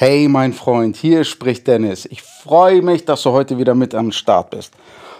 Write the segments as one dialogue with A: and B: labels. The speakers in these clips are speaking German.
A: Hey mein Freund, hier spricht Dennis. Ich freue mich, dass du heute wieder mit am Start bist.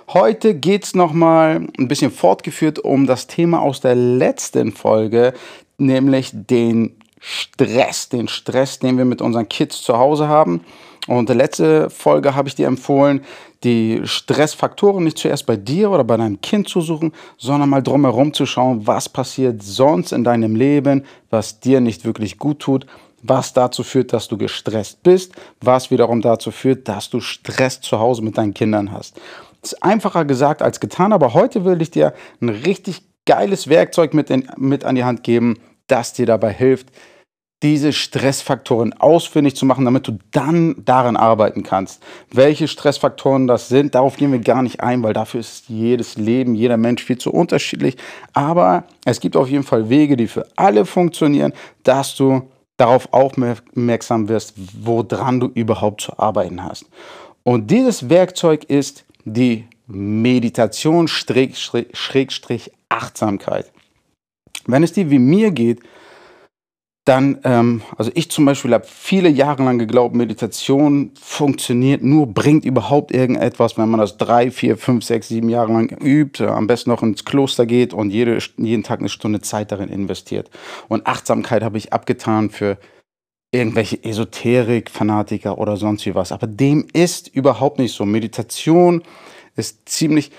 A: Heute geht es nochmal ein bisschen fortgeführt um das Thema aus der letzten Folge, nämlich den Stress, den Stress, den wir mit unseren Kids zu Hause haben. Und in der letzte Folge habe ich dir empfohlen, die Stressfaktoren nicht zuerst bei dir oder bei deinem Kind zu suchen, sondern mal drumherum zu schauen, was passiert sonst in deinem Leben, was dir nicht wirklich gut tut was dazu führt, dass du gestresst bist, was wiederum dazu führt, dass du Stress zu Hause mit deinen Kindern hast. Das ist einfacher gesagt als getan, aber heute will ich dir ein richtig geiles Werkzeug mit, in, mit an die Hand geben, das dir dabei hilft, diese Stressfaktoren ausfindig zu machen, damit du dann daran arbeiten kannst. Welche Stressfaktoren das sind, darauf gehen wir gar nicht ein, weil dafür ist jedes Leben, jeder Mensch viel zu unterschiedlich. Aber es gibt auf jeden Fall Wege, die für alle funktionieren, dass du darauf aufmerksam wirst, woran du überhaupt zu arbeiten hast. Und dieses Werkzeug ist die Meditation Schrägstrich Achtsamkeit. Wenn es dir wie mir geht, dann, ähm, also ich zum Beispiel habe viele Jahre lang geglaubt, Meditation funktioniert nur, bringt überhaupt irgendetwas, wenn man das drei, vier, fünf, sechs, sieben Jahre lang übt, am besten noch ins Kloster geht und jede, jeden Tag eine Stunde Zeit darin investiert. Und Achtsamkeit habe ich abgetan für irgendwelche Esoterik-Fanatiker oder sonst wie was. Aber dem ist überhaupt nicht so. Meditation ist ziemlich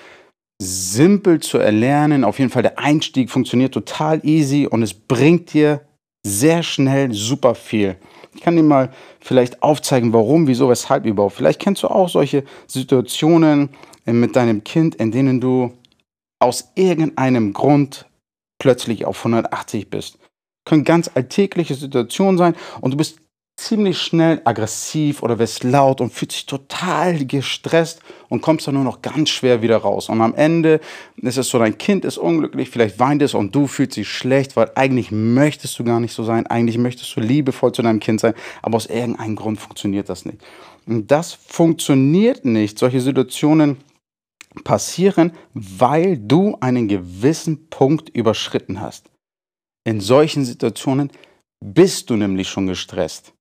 A: simpel zu erlernen. Auf jeden Fall der Einstieg funktioniert total easy und es bringt dir sehr schnell super viel. Ich kann dir mal vielleicht aufzeigen, warum, wieso, weshalb überhaupt. Vielleicht kennst du auch solche Situationen äh, mit deinem Kind, in denen du aus irgendeinem Grund plötzlich auf 180 bist. Können ganz alltägliche Situationen sein und du bist ziemlich schnell aggressiv oder wirst laut und fühlst dich total gestresst und kommst dann nur noch ganz schwer wieder raus. Und am Ende ist es so, dein Kind ist unglücklich, vielleicht weint es und du fühlst dich schlecht, weil eigentlich möchtest du gar nicht so sein, eigentlich möchtest du liebevoll zu deinem Kind sein, aber aus irgendeinem Grund funktioniert das nicht. Und das funktioniert nicht. Solche Situationen passieren, weil du einen gewissen Punkt überschritten hast. In solchen Situationen bist du nämlich schon gestresst.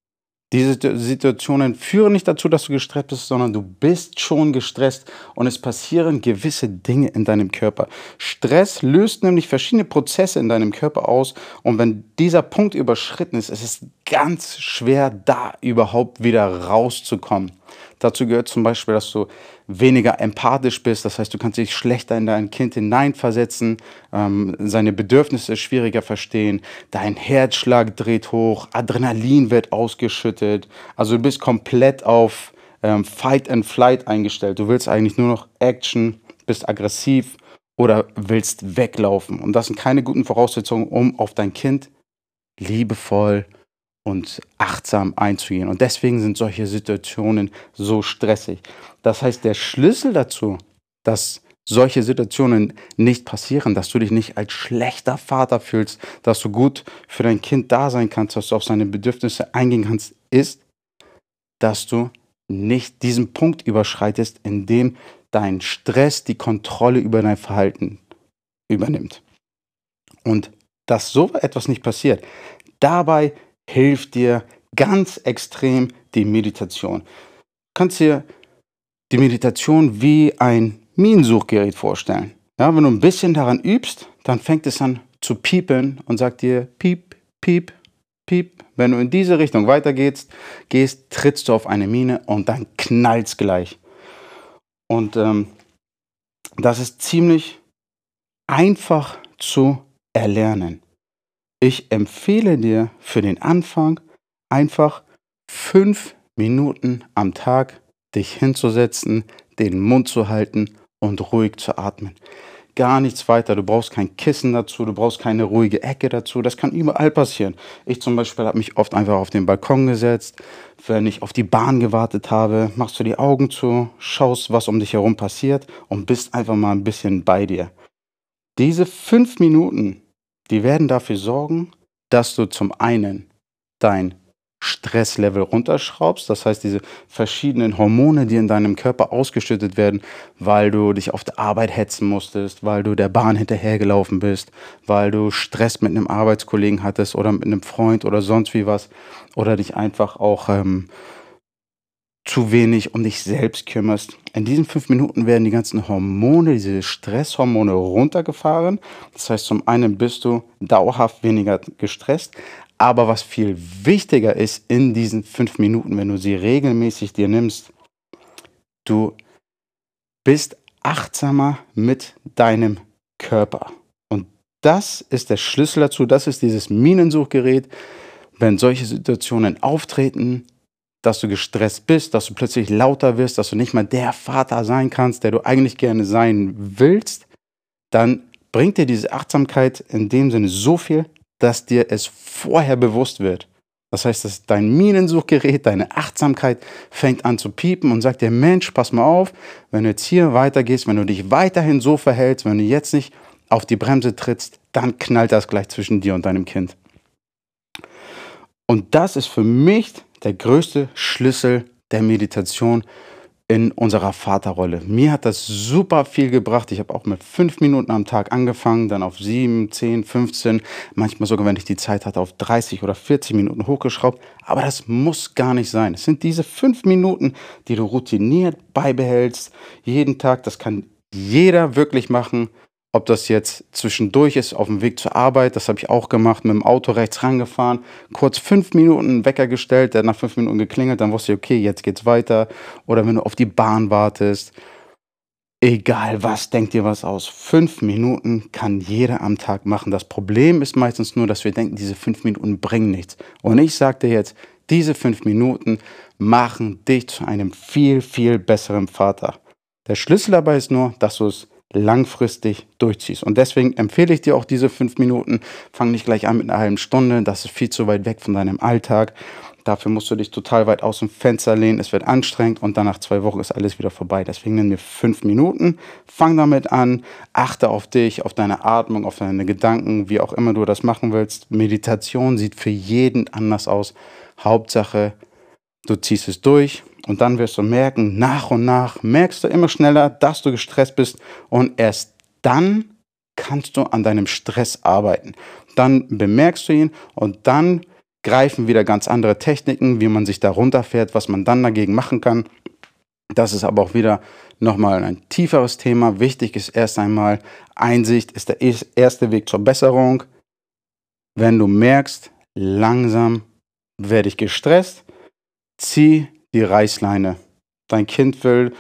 A: Diese Situationen führen nicht dazu, dass du gestresst bist, sondern du bist schon gestresst und es passieren gewisse Dinge in deinem Körper. Stress löst nämlich verschiedene Prozesse in deinem Körper aus und wenn dieser Punkt überschritten ist, ist es ganz schwer, da überhaupt wieder rauszukommen. Dazu gehört zum Beispiel, dass du weniger empathisch bist, das heißt, du kannst dich schlechter in dein Kind hineinversetzen, ähm, seine Bedürfnisse schwieriger verstehen, dein Herzschlag dreht hoch, Adrenalin wird ausgeschüttet, also du bist komplett auf ähm, Fight and Flight eingestellt. Du willst eigentlich nur noch Action, bist aggressiv oder willst weglaufen. Und das sind keine guten Voraussetzungen, um auf dein Kind liebevoll und achtsam einzugehen. Und deswegen sind solche Situationen so stressig. Das heißt, der Schlüssel dazu, dass solche Situationen nicht passieren, dass du dich nicht als schlechter Vater fühlst, dass du gut für dein Kind da sein kannst, dass du auf seine Bedürfnisse eingehen kannst, ist, dass du nicht diesen Punkt überschreitest, in dem dein Stress die Kontrolle über dein Verhalten übernimmt. Und dass so etwas nicht passiert, dabei hilft dir ganz extrem die Meditation. Du kannst dir die Meditation wie ein Minensuchgerät vorstellen. Ja, wenn du ein bisschen daran übst, dann fängt es an zu piepen und sagt dir piep, piep, piep. Wenn du in diese Richtung weitergehst, gehst, trittst du auf eine Mine und dann knallt's gleich. Und ähm, das ist ziemlich einfach zu erlernen. Ich empfehle dir für den Anfang einfach fünf Minuten am Tag dich hinzusetzen, den Mund zu halten und ruhig zu atmen. Gar nichts weiter. Du brauchst kein Kissen dazu, du brauchst keine ruhige Ecke dazu. Das kann überall passieren. Ich zum Beispiel habe mich oft einfach auf den Balkon gesetzt. Wenn ich auf die Bahn gewartet habe, machst du die Augen zu, schaust, was um dich herum passiert und bist einfach mal ein bisschen bei dir. Diese fünf Minuten die werden dafür sorgen, dass du zum einen dein Stresslevel runterschraubst. Das heißt, diese verschiedenen Hormone, die in deinem Körper ausgeschüttet werden, weil du dich auf der Arbeit hetzen musstest, weil du der Bahn hinterhergelaufen bist, weil du Stress mit einem Arbeitskollegen hattest oder mit einem Freund oder sonst wie was oder dich einfach auch ähm, zu wenig um dich selbst kümmerst. In diesen fünf Minuten werden die ganzen Hormone, diese Stresshormone runtergefahren. Das heißt, zum einen bist du dauerhaft weniger gestresst, aber was viel wichtiger ist in diesen fünf Minuten, wenn du sie regelmäßig dir nimmst, du bist achtsamer mit deinem Körper. Und das ist der Schlüssel dazu, das ist dieses Minensuchgerät. Wenn solche Situationen auftreten, dass du gestresst bist, dass du plötzlich lauter wirst, dass du nicht mal der Vater sein kannst, der du eigentlich gerne sein willst, dann bringt dir diese Achtsamkeit in dem Sinne so viel, dass dir es vorher bewusst wird. Das heißt, dass dein Minensuchgerät, deine Achtsamkeit fängt an zu piepen und sagt dir, Mensch, pass mal auf, wenn du jetzt hier weitergehst, wenn du dich weiterhin so verhältst, wenn du jetzt nicht auf die Bremse trittst, dann knallt das gleich zwischen dir und deinem Kind. Und das ist für mich der größte Schlüssel der Meditation in unserer Vaterrolle. Mir hat das super viel gebracht. Ich habe auch mit fünf Minuten am Tag angefangen, dann auf sieben, zehn, 15, manchmal sogar, wenn ich die Zeit hatte, auf 30 oder 40 Minuten hochgeschraubt. Aber das muss gar nicht sein. Es sind diese fünf Minuten, die du routiniert beibehältst, jeden Tag. Das kann jeder wirklich machen. Ob das jetzt zwischendurch ist, auf dem Weg zur Arbeit, das habe ich auch gemacht, mit dem Auto rechts rangefahren, kurz fünf Minuten Wecker gestellt, der nach fünf Minuten geklingelt, dann wusste ich, okay, jetzt geht's weiter. Oder wenn du auf die Bahn wartest, egal was, denk dir was aus. Fünf Minuten kann jeder am Tag machen. Das Problem ist meistens nur, dass wir denken, diese fünf Minuten bringen nichts. Und ich sage dir jetzt, diese fünf Minuten machen dich zu einem viel, viel besseren Vater. Der Schlüssel dabei ist nur, dass du es langfristig durchziehst. Und deswegen empfehle ich dir auch diese fünf Minuten. Fang nicht gleich an mit einer halben Stunde. Das ist viel zu weit weg von deinem Alltag. Dafür musst du dich total weit aus dem Fenster lehnen. Es wird anstrengend und dann nach zwei Wochen ist alles wieder vorbei. Deswegen nimm dir fünf Minuten. Fang damit an. Achte auf dich, auf deine Atmung, auf deine Gedanken, wie auch immer du das machen willst. Meditation sieht für jeden anders aus. Hauptsache, du ziehst es durch und dann wirst du merken, nach und nach merkst du immer schneller, dass du gestresst bist und erst dann kannst du an deinem Stress arbeiten. Dann bemerkst du ihn und dann greifen wieder ganz andere Techniken, wie man sich da runterfährt, was man dann dagegen machen kann. Das ist aber auch wieder nochmal ein tieferes Thema. Wichtig ist erst einmal, Einsicht ist der erste Weg zur Besserung. Wenn du merkst, langsam werde ich gestresst, zieh die Reißleine. Dein Kind will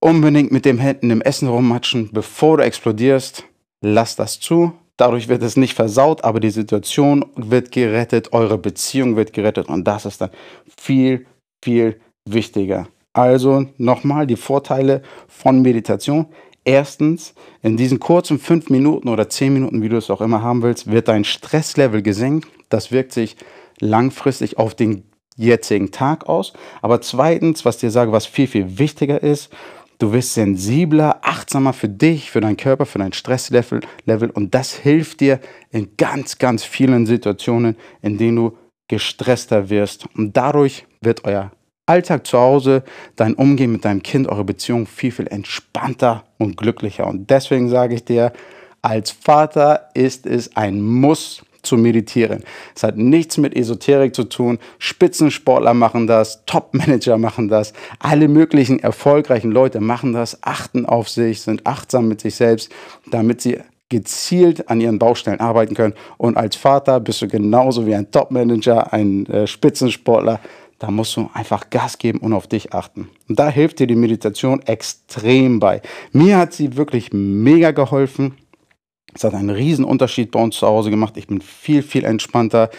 A: unbedingt mit den Händen im Essen rummatschen, bevor du explodierst. Lass das zu. Dadurch wird es nicht versaut, aber die Situation wird gerettet, eure Beziehung wird gerettet und das ist dann viel, viel wichtiger. Also nochmal die Vorteile von Meditation. Erstens, in diesen kurzen fünf Minuten oder zehn Minuten, wie du es auch immer haben willst, wird dein Stresslevel gesenkt. Das wirkt sich langfristig auf den jetzigen Tag aus. Aber zweitens, was dir sage, was viel, viel wichtiger ist, du wirst sensibler, achtsamer für dich, für deinen Körper, für dein Stresslevel Level, und das hilft dir in ganz, ganz vielen Situationen, in denen du gestresster wirst. Und dadurch wird euer Alltag zu Hause, dein Umgehen mit deinem Kind, eure Beziehung viel, viel entspannter und glücklicher. Und deswegen sage ich dir, als Vater ist es ein Muss, zu meditieren. Es hat nichts mit Esoterik zu tun. Spitzensportler machen das, Topmanager machen das, alle möglichen erfolgreichen Leute machen das, achten auf sich, sind achtsam mit sich selbst, damit sie gezielt an ihren Baustellen arbeiten können. Und als Vater bist du genauso wie ein Topmanager, ein äh, Spitzensportler. Da musst du einfach Gas geben und auf dich achten. Und da hilft dir die Meditation extrem bei. Mir hat sie wirklich mega geholfen. Es hat einen riesen Unterschied bei uns zu Hause gemacht. Ich bin viel, viel entspannter.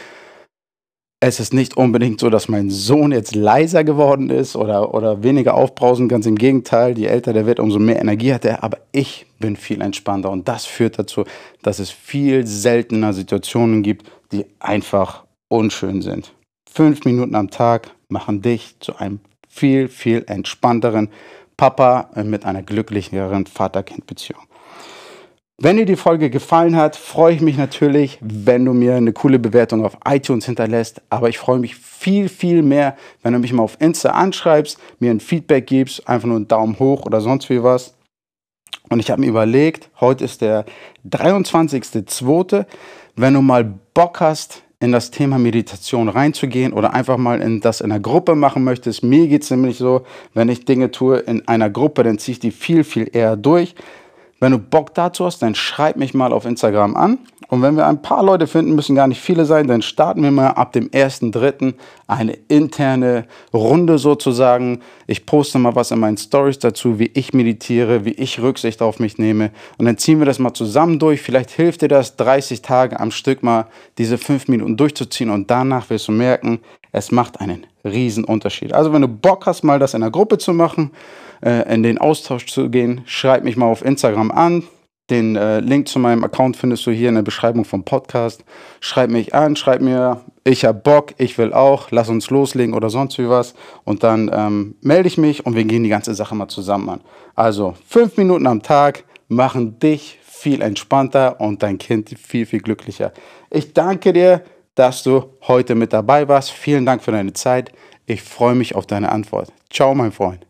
A: Es ist nicht unbedingt so, dass mein Sohn jetzt leiser geworden ist oder, oder weniger aufbrausend. Ganz im Gegenteil, je älter der wird, umso mehr Energie hat er. Aber ich bin viel entspannter. Und das führt dazu, dass es viel seltener Situationen gibt, die einfach unschön sind. Fünf Minuten am Tag machen dich zu einem viel, viel entspannteren Papa mit einer glücklicheren Vater-Kind-Beziehung. Wenn dir die Folge gefallen hat, freue ich mich natürlich, wenn du mir eine coole Bewertung auf iTunes hinterlässt. Aber ich freue mich viel, viel mehr, wenn du mich mal auf Insta anschreibst, mir ein Feedback gibst, einfach nur einen Daumen hoch oder sonst wie was. Und ich habe mir überlegt, heute ist der 23.02. Wenn du mal Bock hast, in das Thema Meditation reinzugehen oder einfach mal in das in einer Gruppe machen möchtest. Mir geht es nämlich so, wenn ich Dinge tue in einer Gruppe, dann ziehe ich die viel, viel eher durch. Wenn du Bock dazu hast, dann schreib mich mal auf Instagram an. Und wenn wir ein paar Leute finden, müssen gar nicht viele sein, dann starten wir mal ab dem 1.3. eine interne Runde sozusagen. Ich poste mal was in meinen Stories dazu, wie ich meditiere, wie ich Rücksicht auf mich nehme. Und dann ziehen wir das mal zusammen durch. Vielleicht hilft dir das, 30 Tage am Stück mal diese 5 Minuten durchzuziehen. Und danach wirst du merken, es macht einen riesen Unterschied. Also wenn du Bock hast, mal das in einer Gruppe zu machen, äh, in den Austausch zu gehen, schreib mich mal auf Instagram an. Den äh, Link zu meinem Account findest du hier in der Beschreibung vom Podcast. Schreib mich an, schreib mir, ich habe Bock, ich will auch, lass uns loslegen oder sonst wie was. Und dann ähm, melde ich mich und wir gehen die ganze Sache mal zusammen an. Also fünf Minuten am Tag machen dich viel entspannter und dein Kind viel, viel glücklicher. Ich danke dir, dass du heute mit dabei warst. Vielen Dank für deine Zeit. Ich freue mich auf deine Antwort. Ciao, mein Freund.